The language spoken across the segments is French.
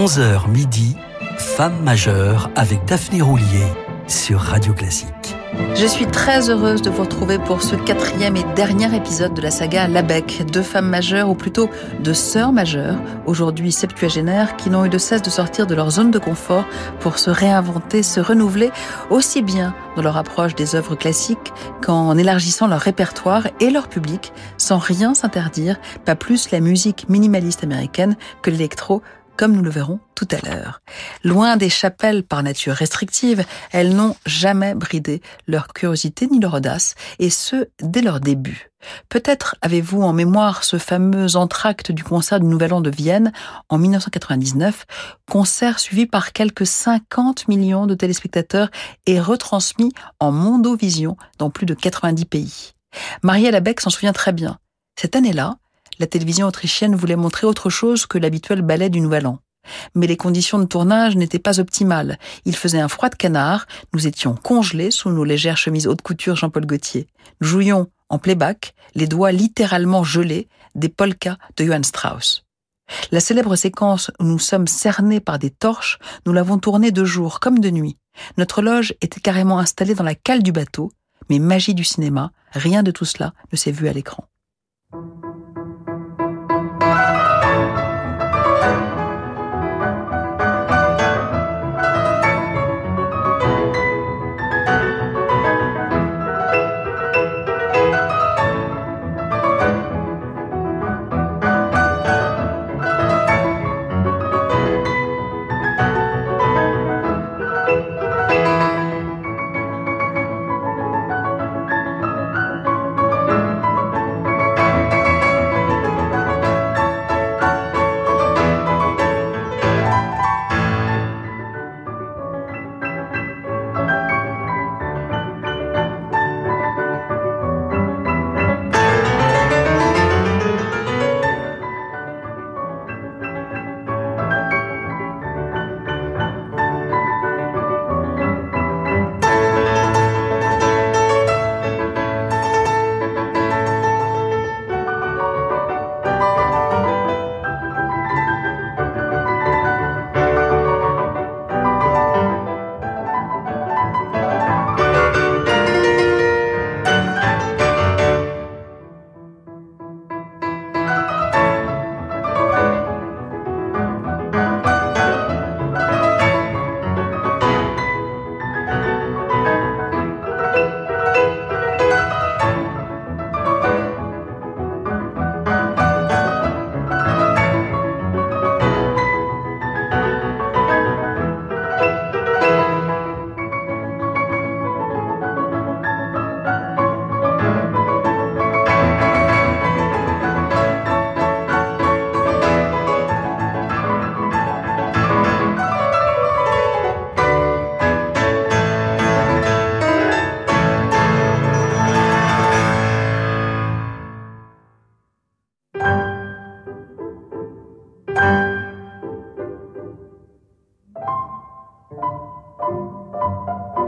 11h midi, Femme majeure avec Daphné Roulier sur Radio Classique. Je suis très heureuse de vous retrouver pour ce quatrième et dernier épisode de la saga Labec, deux femmes majeures, ou plutôt deux sœurs majeures, aujourd'hui septuagénaires, qui n'ont eu de cesse de sortir de leur zone de confort pour se réinventer, se renouveler, aussi bien dans leur approche des œuvres classiques qu'en élargissant leur répertoire et leur public, sans rien s'interdire, pas plus la musique minimaliste américaine que l'électro comme nous le verrons tout à l'heure. Loin des chapelles par nature restrictive, elles n'ont jamais bridé leur curiosité ni leur audace, et ce, dès leur début. Peut-être avez-vous en mémoire ce fameux entracte du concert du Nouvel An de Vienne en 1999, concert suivi par quelques 50 millions de téléspectateurs et retransmis en mondovision dans plus de 90 pays. Marielle Abeck s'en souvient très bien. Cette année-là, la télévision autrichienne voulait montrer autre chose que l'habituel ballet du Nouvel An. Mais les conditions de tournage n'étaient pas optimales. Il faisait un froid de canard, nous étions congelés sous nos légères chemises haute couture Jean-Paul Gaultier. Nous jouions en playback, les doigts littéralement gelés, des polkas de Johann Strauss. La célèbre séquence où nous sommes cernés par des torches, nous l'avons tournée de jour comme de nuit. Notre loge était carrément installée dans la cale du bateau, mais magie du cinéma, rien de tout cela ne s'est vu à l'écran. Música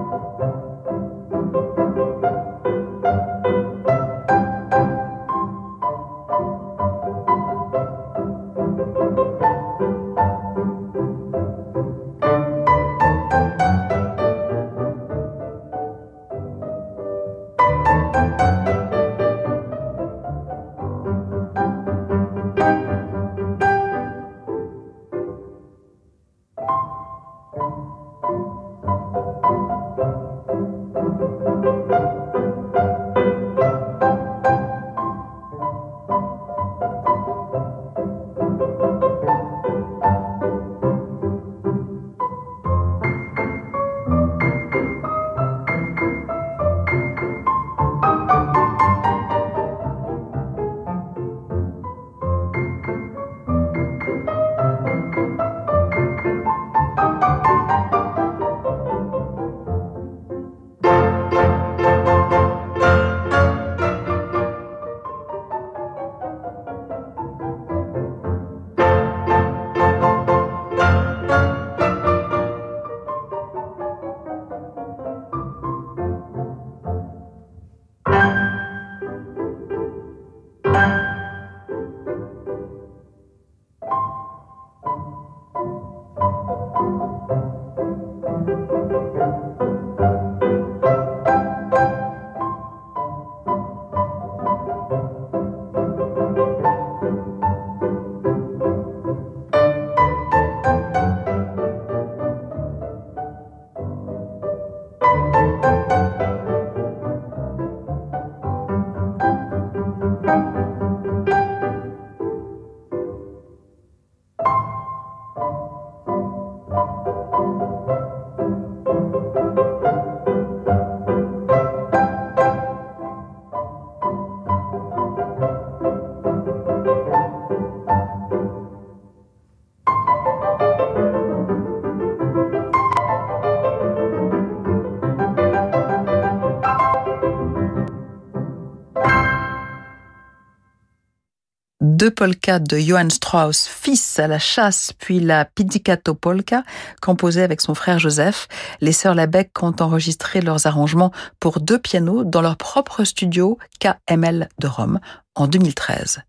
deux polkas de Johann Strauss, fils à la chasse, puis la Pizzicato Polka, composée avec son frère Joseph. Les sœurs Labec ont enregistré leurs arrangements pour deux pianos dans leur propre studio KML de Rome en 2013.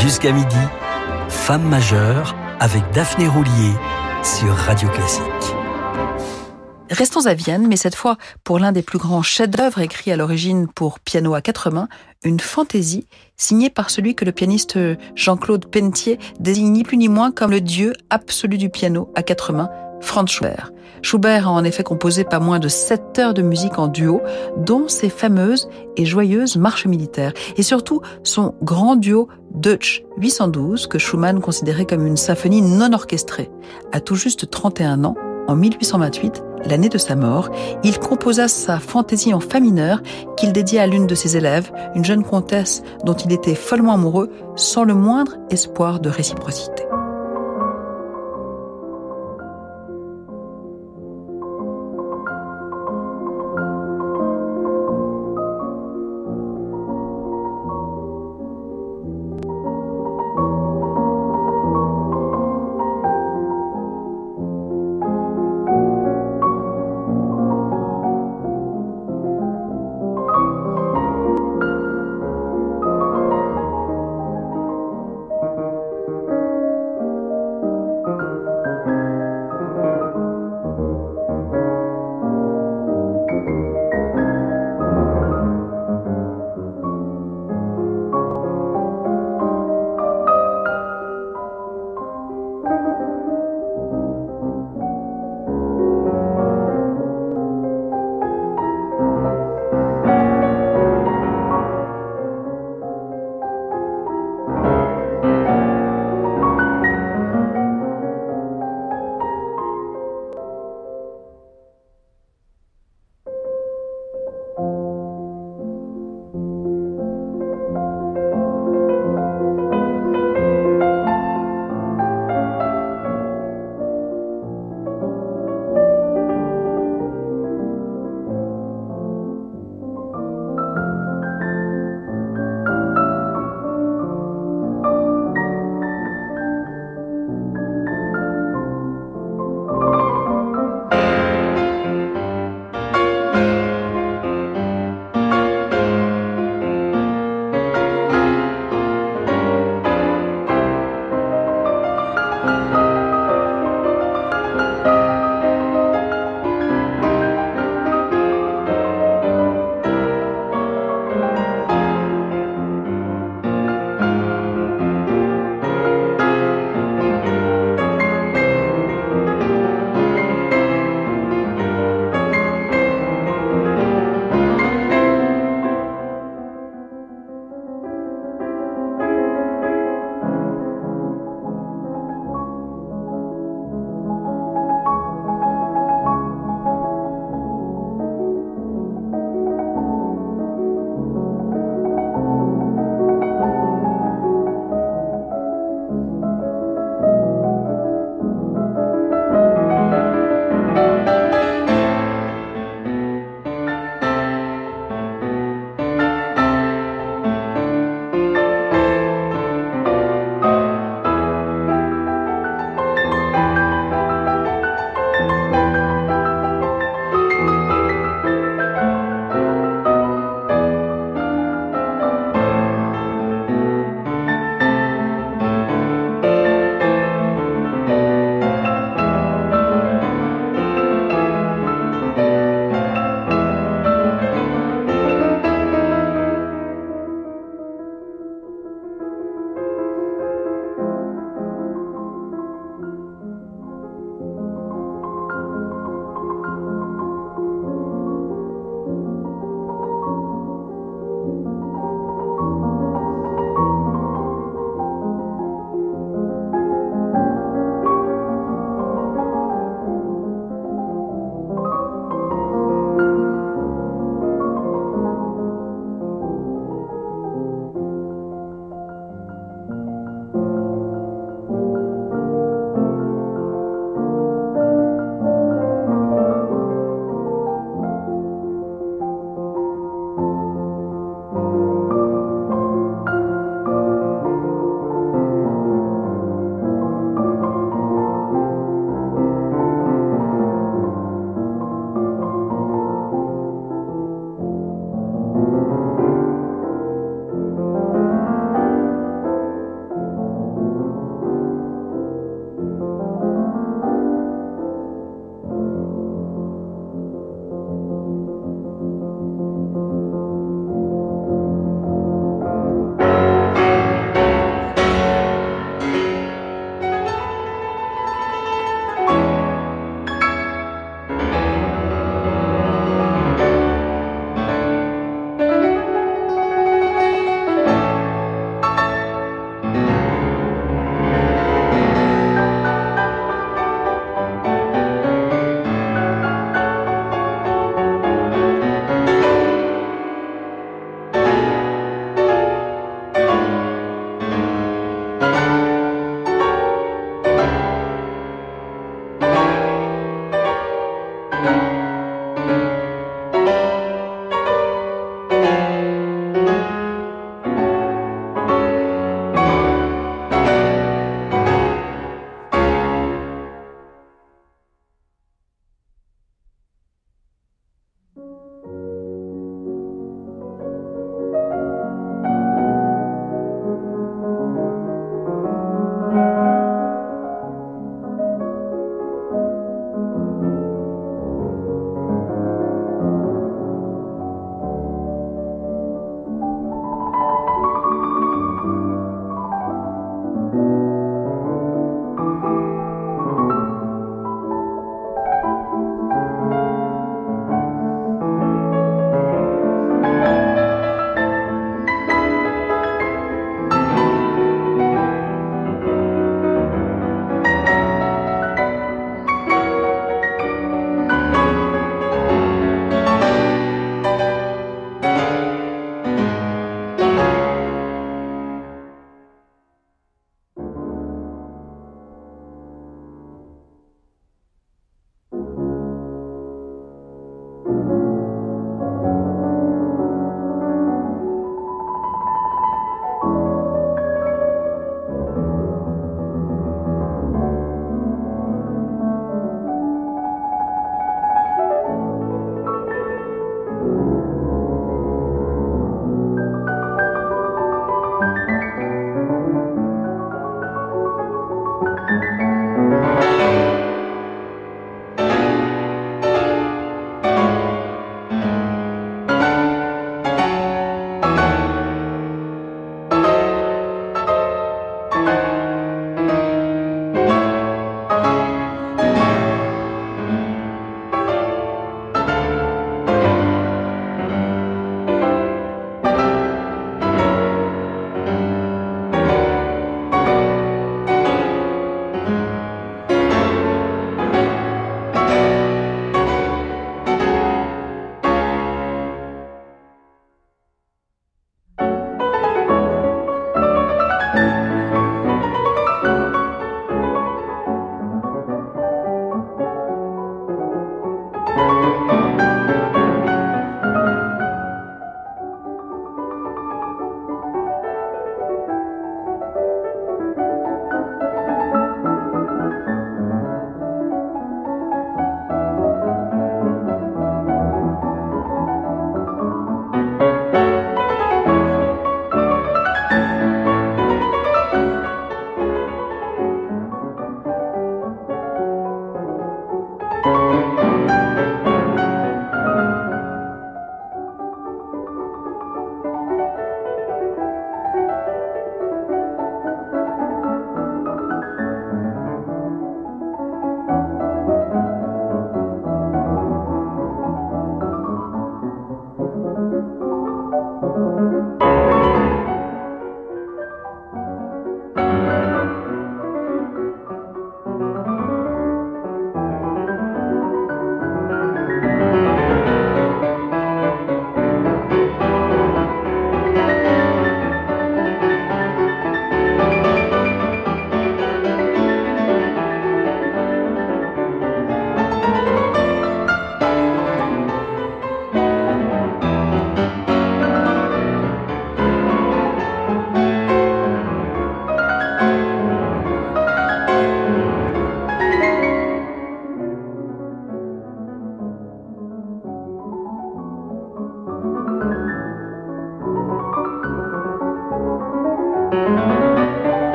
Jusqu'à midi, Femme majeure avec Daphné Roulier sur Radio Classique. Restons à Vienne, mais cette fois pour l'un des plus grands chefs-d'œuvre écrits à l'origine pour piano à quatre mains, une fantaisie signée par celui que le pianiste Jean-Claude Pentier désigne ni plus ni moins comme le dieu absolu du piano à quatre mains, Franz Schubert. Schubert a en effet composé pas moins de sept heures de musique en duo, dont ses fameuses et joyeuses marches militaires, et surtout son grand duo Deutsch 812 que Schumann considérait comme une symphonie non orchestrée. À tout juste 31 ans, en 1828, l'année de sa mort, il composa sa fantaisie en fa mineur qu'il dédia à l'une de ses élèves, une jeune comtesse dont il était follement amoureux, sans le moindre espoir de réciprocité.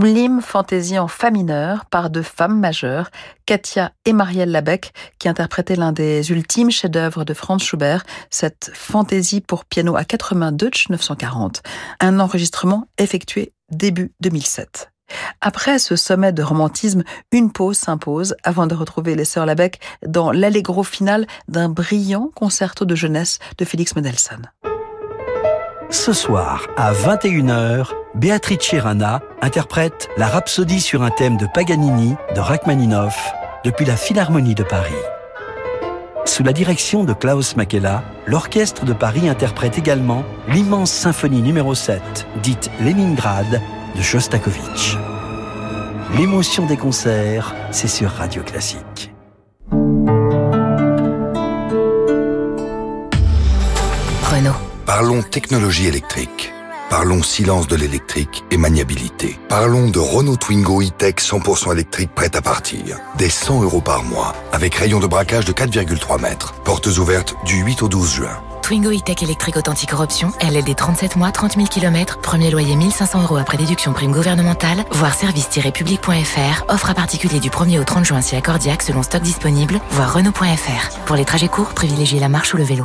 Sublime fantaisie en fa mineur par deux femmes majeures, Katia et Marielle Labec, qui interprétaient l'un des ultimes chefs-d'œuvre de Franz Schubert, cette fantaisie pour piano à quatre mains Deutsch 940, un enregistrement effectué début 2007. Après ce sommet de romantisme, une pause s'impose avant de retrouver les sœurs Labec dans l'allegro final d'un brillant concerto de jeunesse de Félix Mendelssohn. Ce soir, à 21h, Beatrice Rana interprète la Rhapsodie sur un thème de Paganini de Rachmaninoff depuis la Philharmonie de Paris. Sous la direction de Klaus Makela, l'Orchestre de Paris interprète également l'immense symphonie numéro 7, dite Leningrad, de Shostakovich. L'émotion des concerts, c'est sur Radio Classique. Parlons technologie électrique. Parlons silence de l'électrique et maniabilité. Parlons de Renault Twingo e-Tech 100% électrique prête à partir. Des 100 euros par mois, avec rayon de braquage de 4,3 mètres. Portes ouvertes du 8 au 12 juin. Twingo e-Tech électrique authentique option, LLD 37 mois, 30 000 km, premier loyer 1500 euros après déduction prime gouvernementale, voire service-public.fr, offre à particulier du 1er au 30 juin si accordiaque selon stock disponible, voire Renault.fr. Pour les trajets courts, privilégiez la marche ou le vélo.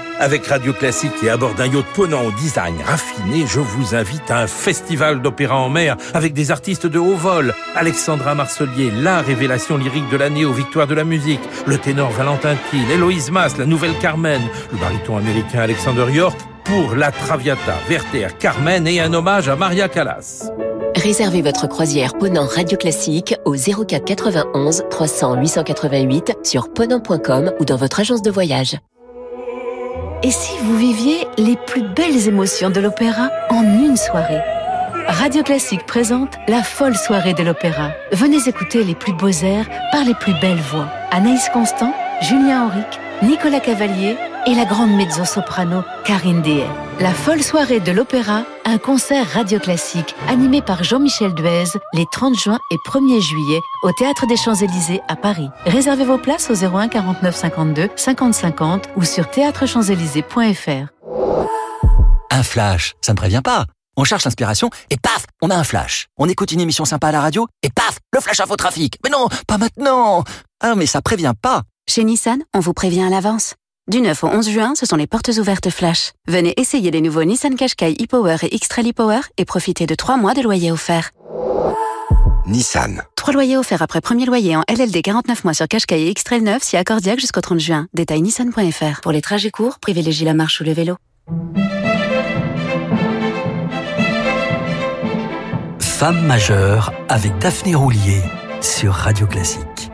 Avec Radio Classique et à bord d'un yacht ponant au design raffiné, je vous invite à un festival d'opéra en mer avec des artistes de haut vol. Alexandra Marcelier, la révélation lyrique de l'année aux victoires de la musique. Le ténor Valentin Thiel, Héloïse Mas, la nouvelle Carmen. Le baryton américain Alexander York pour La Traviata, Werther, Carmen et un hommage à Maria Callas. Réservez votre croisière Ponant Radio Classique au 04 91 300 888 sur ponant.com ou dans votre agence de voyage. Et si vous viviez les plus belles émotions de l'opéra en une soirée Radio Classique présente la folle soirée de l'opéra. Venez écouter les plus beaux airs par les plus belles voix. Anaïs Constant, Julien Auric, Nicolas Cavalier et la grande mezzo-soprano Karine Dehay. La folle soirée de l'opéra, un concert radio classique animé par Jean-Michel Duez les 30 juin et 1er juillet au Théâtre des Champs-Élysées à Paris. Réservez vos places au 01 49 52 50 50 ou sur théâtrechamps-élysées.fr. Un flash, ça ne prévient pas. On cherche l'inspiration et paf, on a un flash. On écoute une émission sympa à la radio et paf, le flash info trafic. Mais non, pas maintenant. Ah mais ça prévient pas. Chez Nissan, on vous prévient à l'avance. Du 9 au 11 juin, ce sont les portes ouvertes flash. Venez essayer les nouveaux Nissan Qashqai e-Power et X-Trail e-Power et profitez de 3 mois de loyer offert. Nissan. 3 loyers offerts après premier loyer en LLD 49 mois sur Qashqai et X-Trail 9 si accordiaque jusqu'au 30 juin. Détail nissan.fr. Pour les trajets courts, privilégiez la marche ou le vélo. Femme majeure avec Daphné Roulier sur Radio Classique.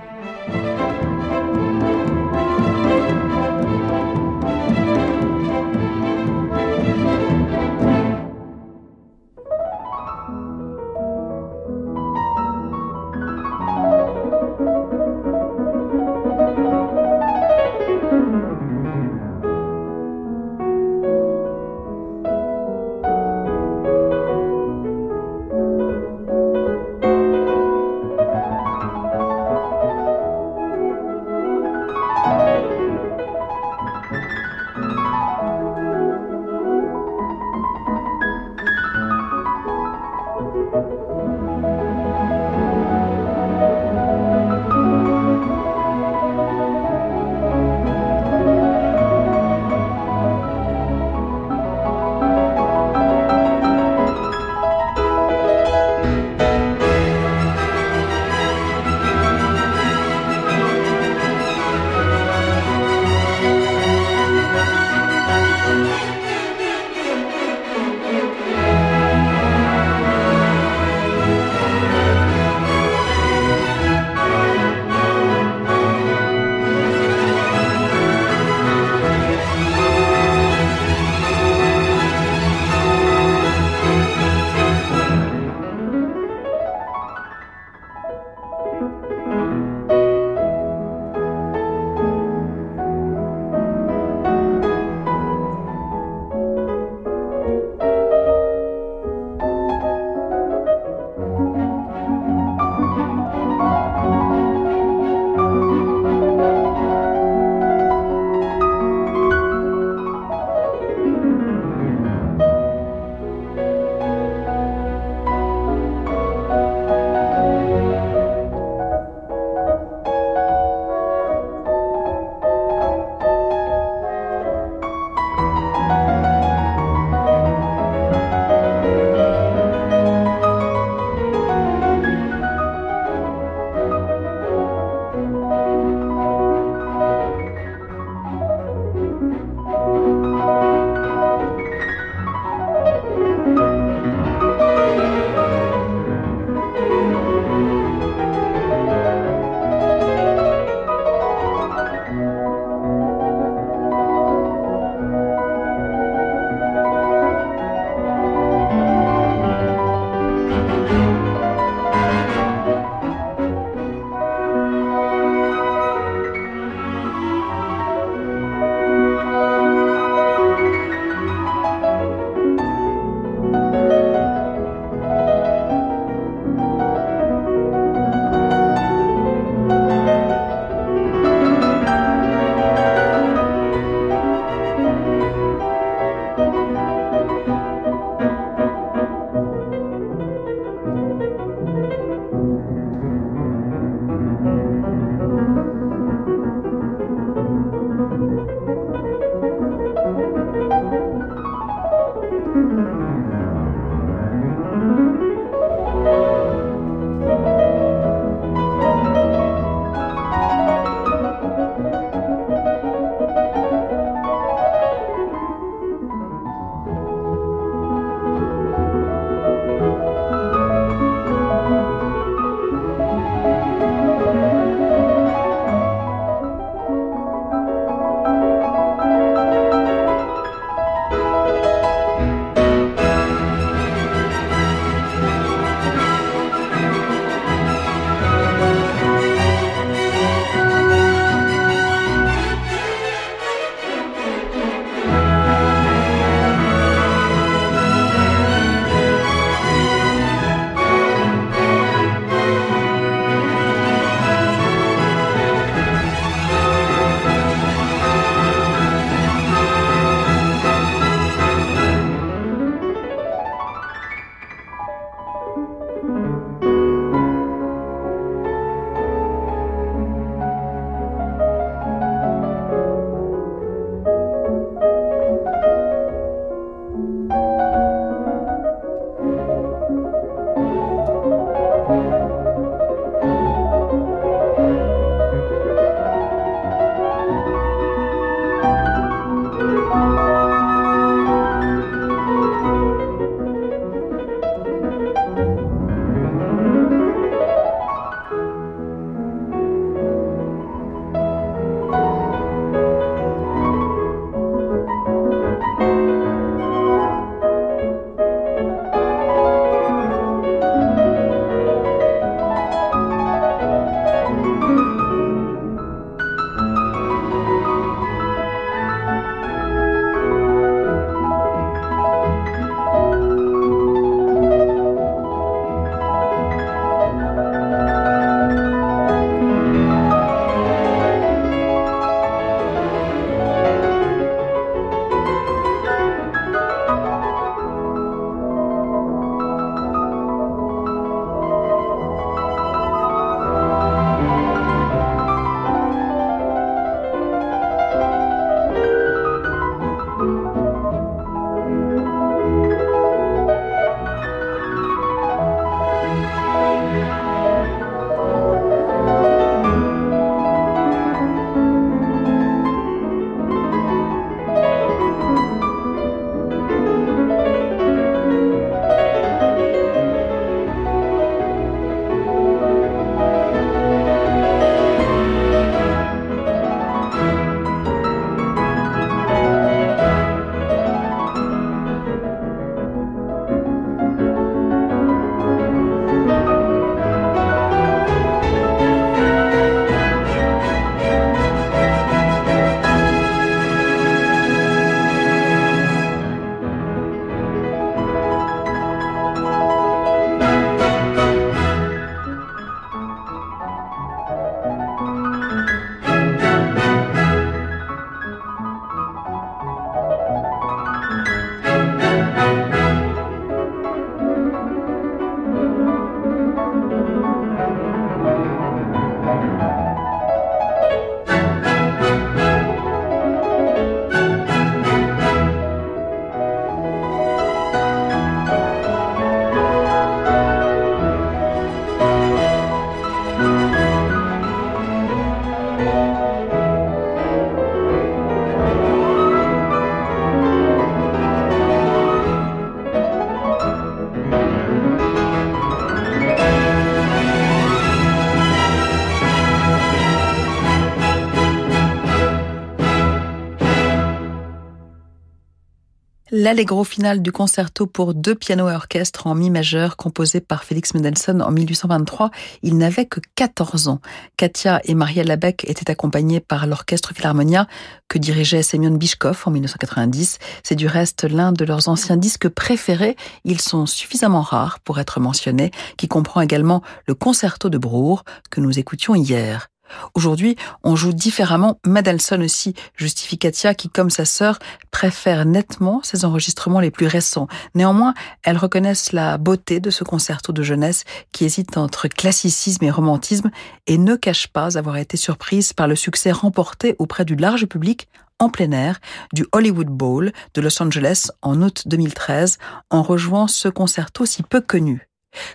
L'allegro final du concerto pour deux pianos et orchestre en mi majeur composé par Félix Mendelssohn en 1823. Il n'avait que 14 ans. Katia et Maria Labec étaient accompagnées par l'orchestre Philharmonia que dirigeait Semyon Bishkov en 1990. C'est du reste l'un de leurs anciens disques préférés. Ils sont suffisamment rares pour être mentionnés, qui comprend également le concerto de Brour que nous écoutions hier. Aujourd'hui, on joue différemment. Mendelssohn aussi, justifie Katia, qui, comme sa sœur, préfère nettement ses enregistrements les plus récents. Néanmoins, elles reconnaissent la beauté de ce concerto de jeunesse qui hésite entre classicisme et romantisme et ne cache pas avoir été surprise par le succès remporté auprès du large public en plein air du Hollywood Bowl de Los Angeles en août 2013 en rejoignant ce concerto si peu connu.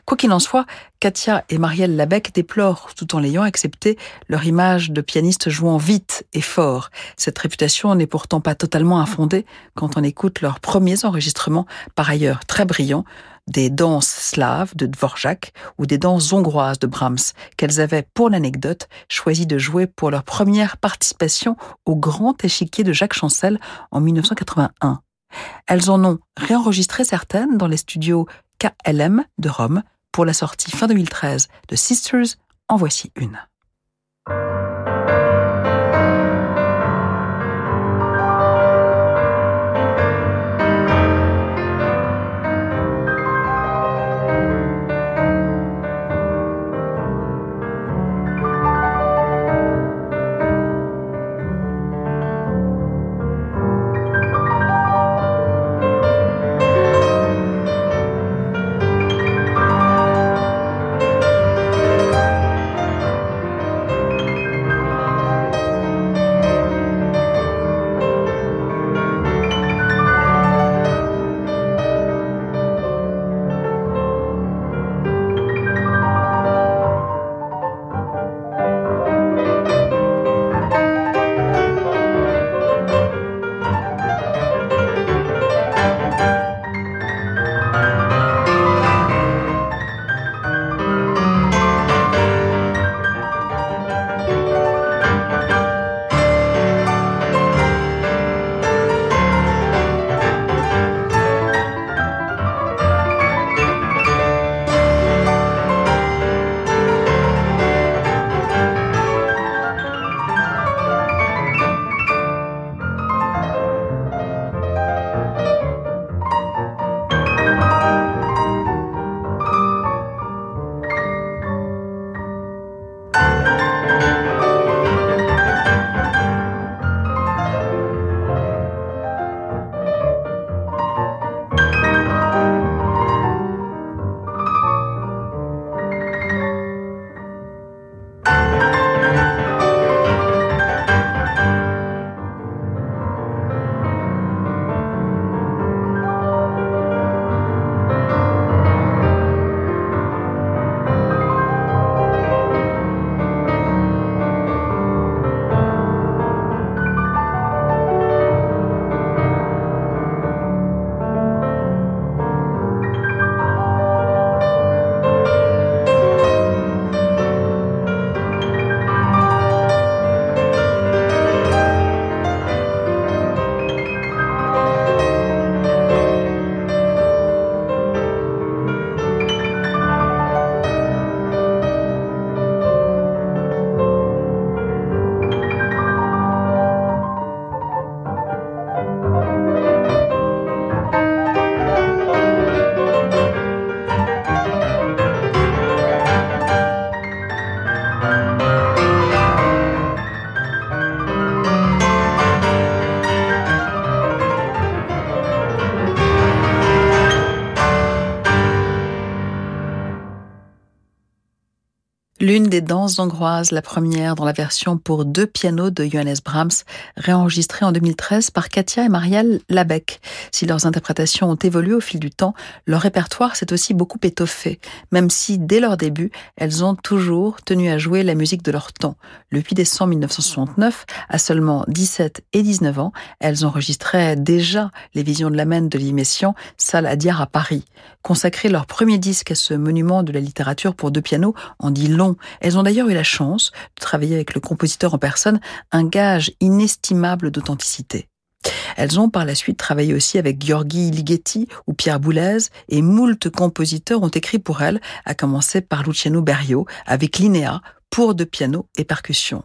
Quoi qu'il en soit, Katia et Marielle Labec déplorent, tout en l'ayant accepté, leur image de pianiste jouant vite et fort. Cette réputation n'est pourtant pas totalement infondée quand on écoute leurs premiers enregistrements, par ailleurs très brillants, des danses slaves de Dvorak ou des danses hongroises de Brahms, qu'elles avaient, pour l'anecdote, choisi de jouer pour leur première participation au grand échiquier de Jacques Chancel en 1981. Elles en ont réenregistré certaines dans les studios KLM de Rome pour la sortie fin 2013 de Sisters. En voici une. Danses hongroises, la première dans la version pour deux pianos de Johannes Brahms, réenregistrée en 2013 par Katia et Marielle Labec. Si leurs interprétations ont évolué au fil du temps, leur répertoire s'est aussi beaucoup étoffé, même si dès leur début, elles ont toujours tenu à jouer la musique de leur temps. Le 8 décembre 1969, à seulement 17 et 19 ans, elles enregistraient déjà les visions de la Maine de Limessian, salle à Diar à Paris. Consacrer leur premier disque à ce monument de la littérature pour deux pianos en dit long elles ont d'ailleurs eu la chance de travailler avec le compositeur en personne, un gage inestimable d'authenticité. Elles ont par la suite travaillé aussi avec Gheorghi Ligeti ou Pierre Boulez et moult compositeurs ont écrit pour elles, à commencer par Luciano Berio avec Linéa pour de piano et percussions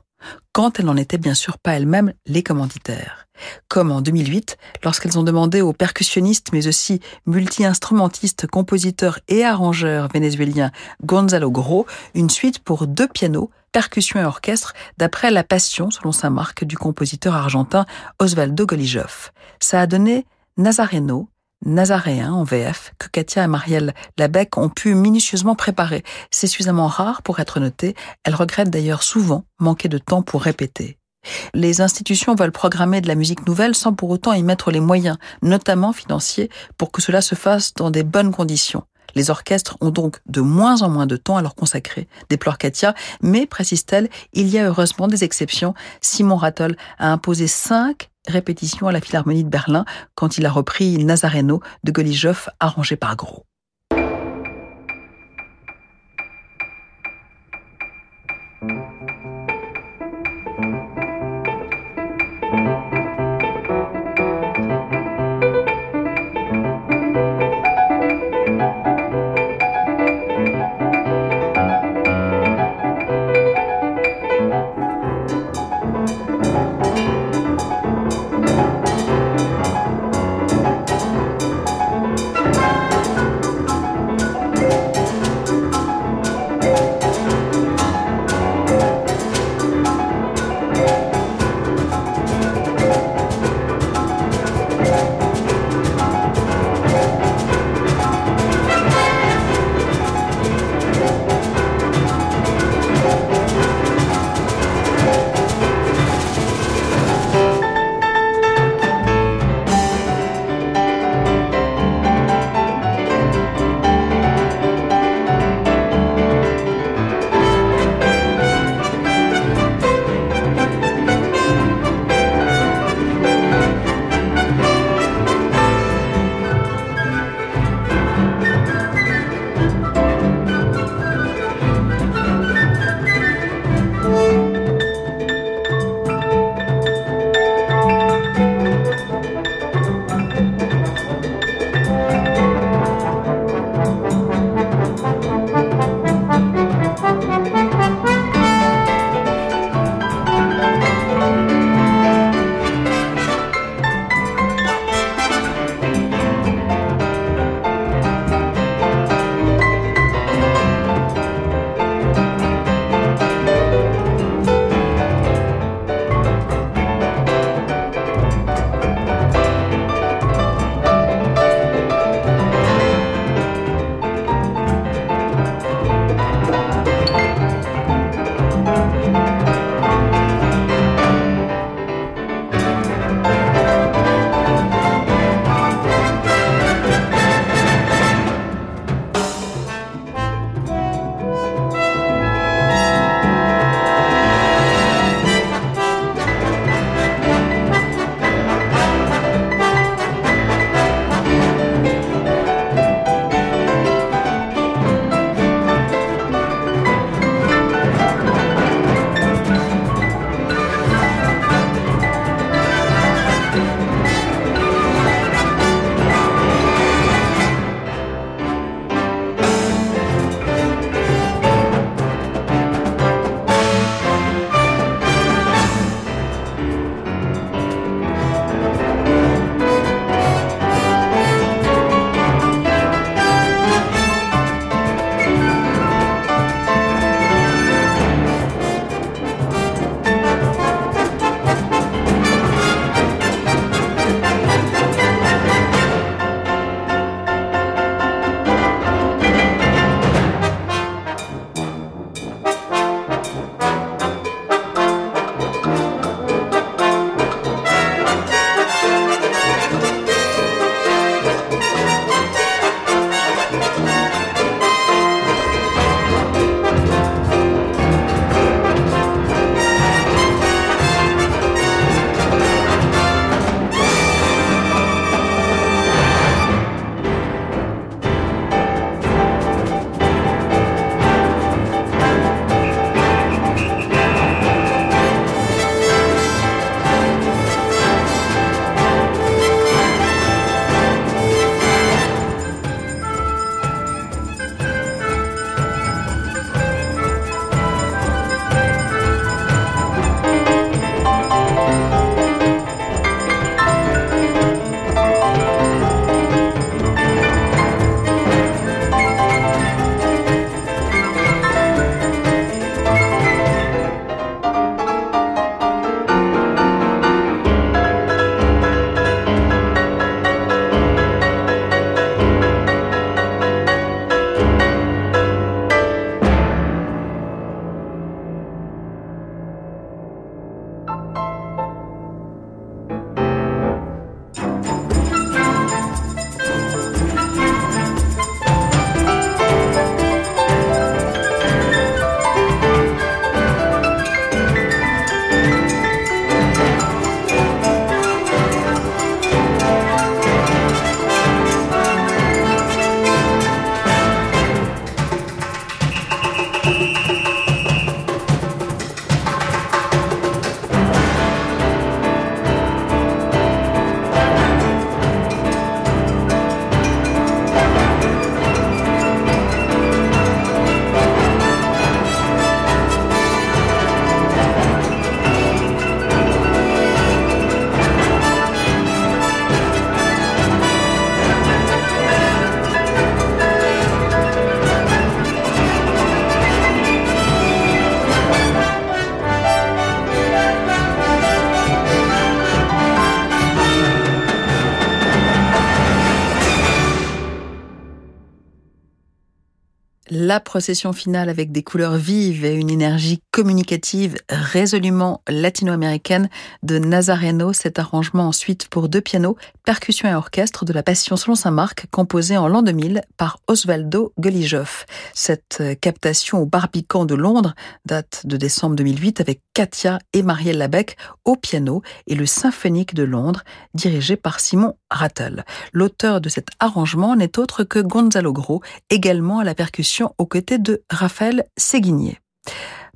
quand elles n'en étaient bien sûr pas elles-mêmes les commanditaires. Comme en 2008, lorsqu'elles ont demandé au percussionniste mais aussi multi-instrumentiste, compositeur et arrangeur vénézuélien Gonzalo Gros une suite pour deux pianos, percussions et orchestre d'après La Passion, selon sa marque, du compositeur argentin Osvaldo Golijov. Ça a donné Nazareno, nazaréen en VF que Katia et Marielle Labec ont pu minutieusement préparer. C'est suffisamment rare pour être noté. Elles regrettent d'ailleurs souvent manquer de temps pour répéter. Les institutions veulent programmer de la musique nouvelle sans pour autant y mettre les moyens, notamment financiers, pour que cela se fasse dans des bonnes conditions. Les orchestres ont donc de moins en moins de temps à leur consacrer, déplore Katia, mais, précise-t-elle, il y a heureusement des exceptions. Simon Rattle a imposé cinq répétition à la Philharmonie de Berlin quand il a repris Nazareno de Golijov arrangé par Gros. La procession finale avec des couleurs vives et une énergie communicative résolument latino-américaine de Nazareno, cet arrangement ensuite pour deux pianos, percussion et orchestre de la Passion selon Saint-Marc, composé en l'an 2000 par Osvaldo Golijov. Cette captation au Barbican de Londres date de décembre 2008 avec Katia et Marielle Labec au piano et le Symphonique de Londres, dirigé par Simon Rattle. L'auteur de cet arrangement n'est autre que Gonzalo Gros, également à la percussion aux côtés de Raphaël Séguinier.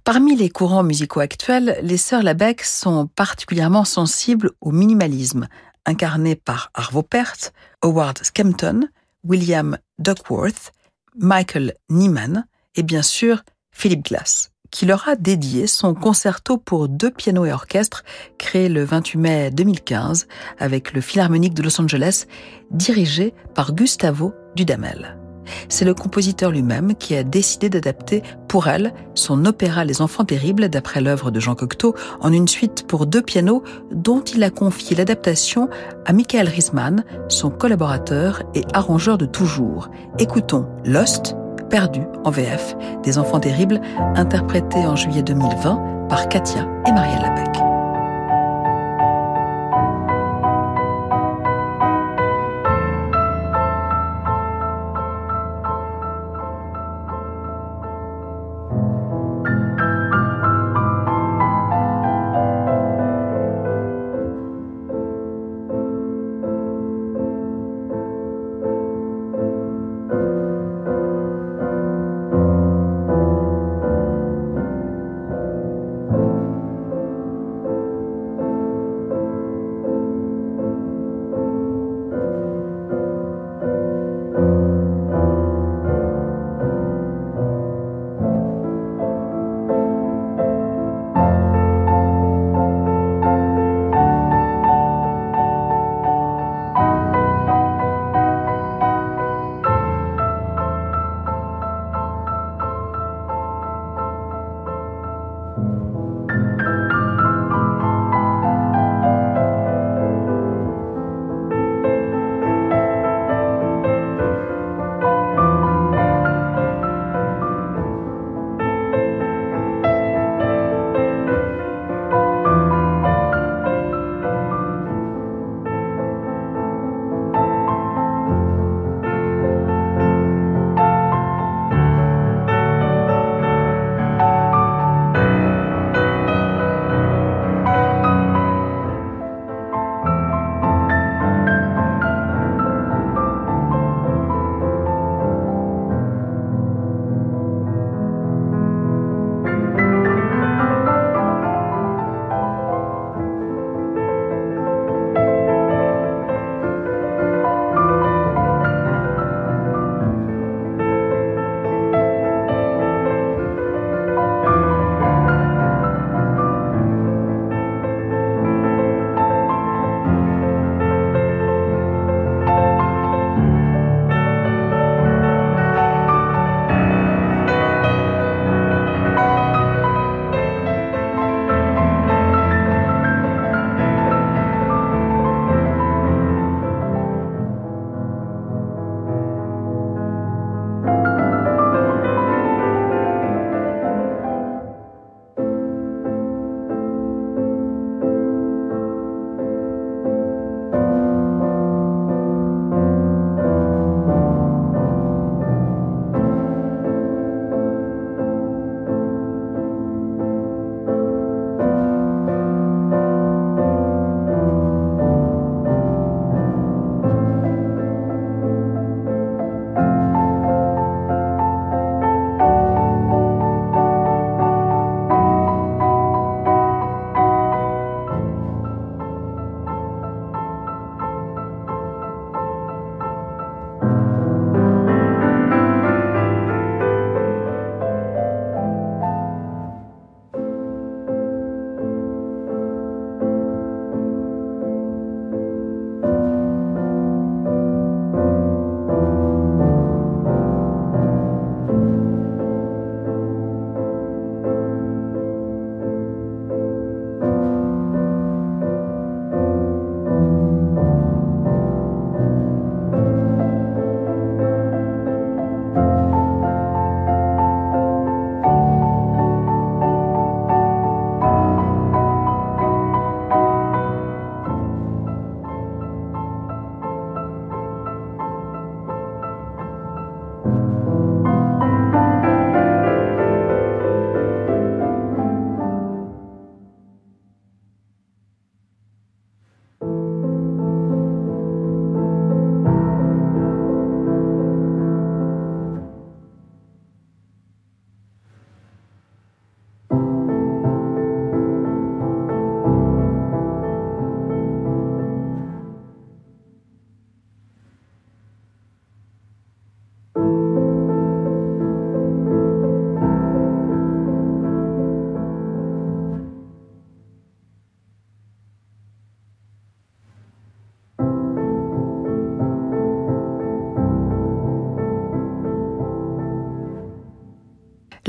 Parmi les courants musicaux actuels, les sœurs Labec sont particulièrement sensibles au minimalisme, incarné par Arvo Pärt, Howard Skempton, William Duckworth, Michael Nyman et bien sûr Philip Glass qui leur a dédié son concerto pour deux pianos et orchestre créé le 28 mai 2015 avec le Philharmonique de Los Angeles dirigé par Gustavo Dudamel. C'est le compositeur lui-même qui a décidé d'adapter pour elle son opéra Les Enfants Terribles d'après l'œuvre de Jean Cocteau en une suite pour deux pianos dont il a confié l'adaptation à Michael Riesman, son collaborateur et arrangeur de toujours. Écoutons Lost Perdu en VF, des enfants terribles, interprétés en juillet 2020 par Katia et Marielle Labec.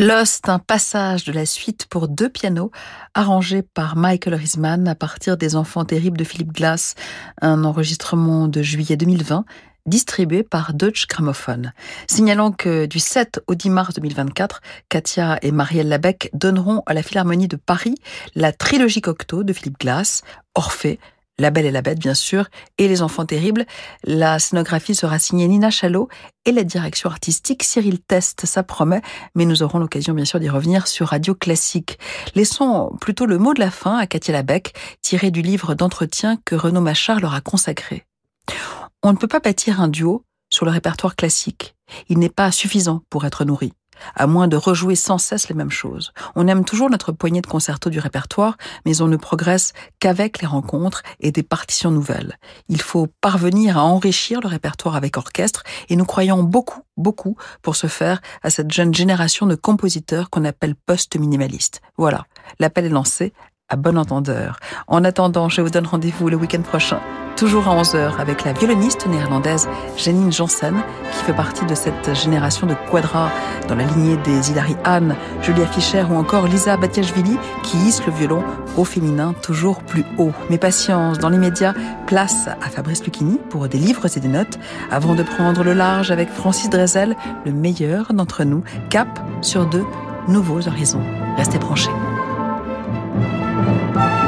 Lost, un passage de la suite pour deux pianos, arrangé par Michael Risman à partir des Enfants terribles de Philippe Glass, un enregistrement de juillet 2020 distribué par Deutsche Grammophon. Signalant que du 7 au 10 mars 2024, Katia et Marielle Labec donneront à la Philharmonie de Paris la trilogie Cocteau de Philippe Glass, Orphée, la Belle et la Bête, bien sûr, et Les Enfants Terribles. La scénographie sera signée Nina Chalot et la direction artistique Cyril Test, ça promet, mais nous aurons l'occasion, bien sûr, d'y revenir sur Radio Classique. Laissons plutôt le mot de la fin à Katia Labec, tiré du livre d'entretien que Renaud Machard leur a consacré. On ne peut pas bâtir un duo sur le répertoire classique. Il n'est pas suffisant pour être nourri à moins de rejouer sans cesse les mêmes choses. On aime toujours notre poignée de concertos du répertoire, mais on ne progresse qu'avec les rencontres et des partitions nouvelles. Il faut parvenir à enrichir le répertoire avec orchestre, et nous croyons beaucoup, beaucoup pour ce faire à cette jeune génération de compositeurs qu'on appelle post-minimalistes. Voilà, l'appel est lancé, à bon entendeur. En attendant, je vous donne rendez-vous le week-end prochain, toujours à 11h, avec la violoniste néerlandaise Janine Janssen, qui fait partie de cette génération de quadras dans la lignée des Hilary Anne, Julia Fischer ou encore Lisa Batiashvili, qui hisse le violon au féminin toujours plus haut. Mais patience, dans l'immédiat, place à Fabrice Lucchini pour des livres et des notes, avant de prendre le large avec Francis Drezel, le meilleur d'entre nous, cap sur de nouveaux horizons. Restez branchés. Bye.